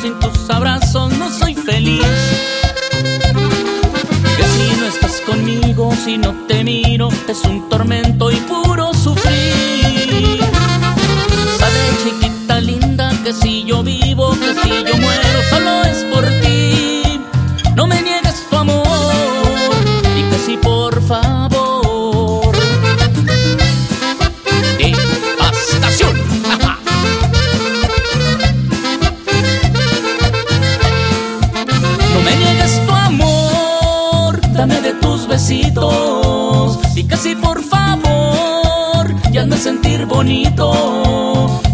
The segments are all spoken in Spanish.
sin tus abrazos no soy feliz. Que si no estás conmigo, si no te miro, es un tormento y puro sufrir. Dame de tus besitos y que si por favor y hazme sentir bonito.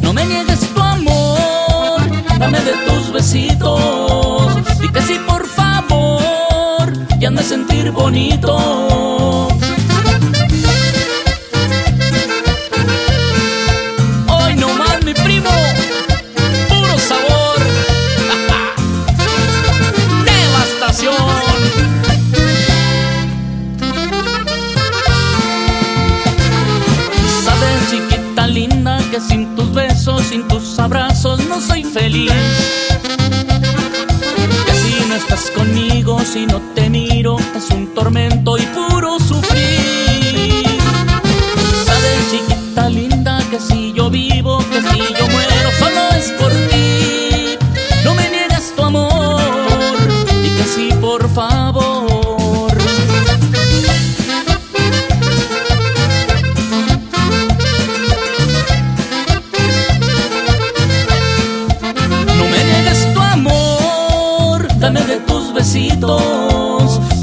No me niegues tu amor, dame de tus besitos y que si por favor y hazme sentir bonito. Sin tus abrazos no soy feliz. Que si no estás conmigo, si no te miro, es un tormento y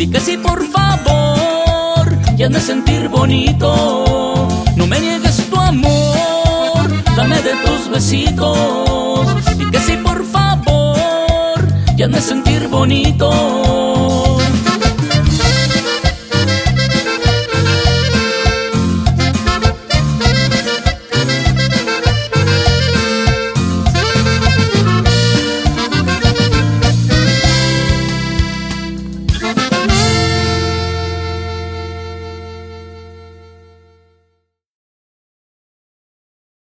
Di que sí, por favor, y hazme sentir bonito. No me niegues tu amor, dame de tus besitos. Di que sí, por favor, y hazme sentir bonito.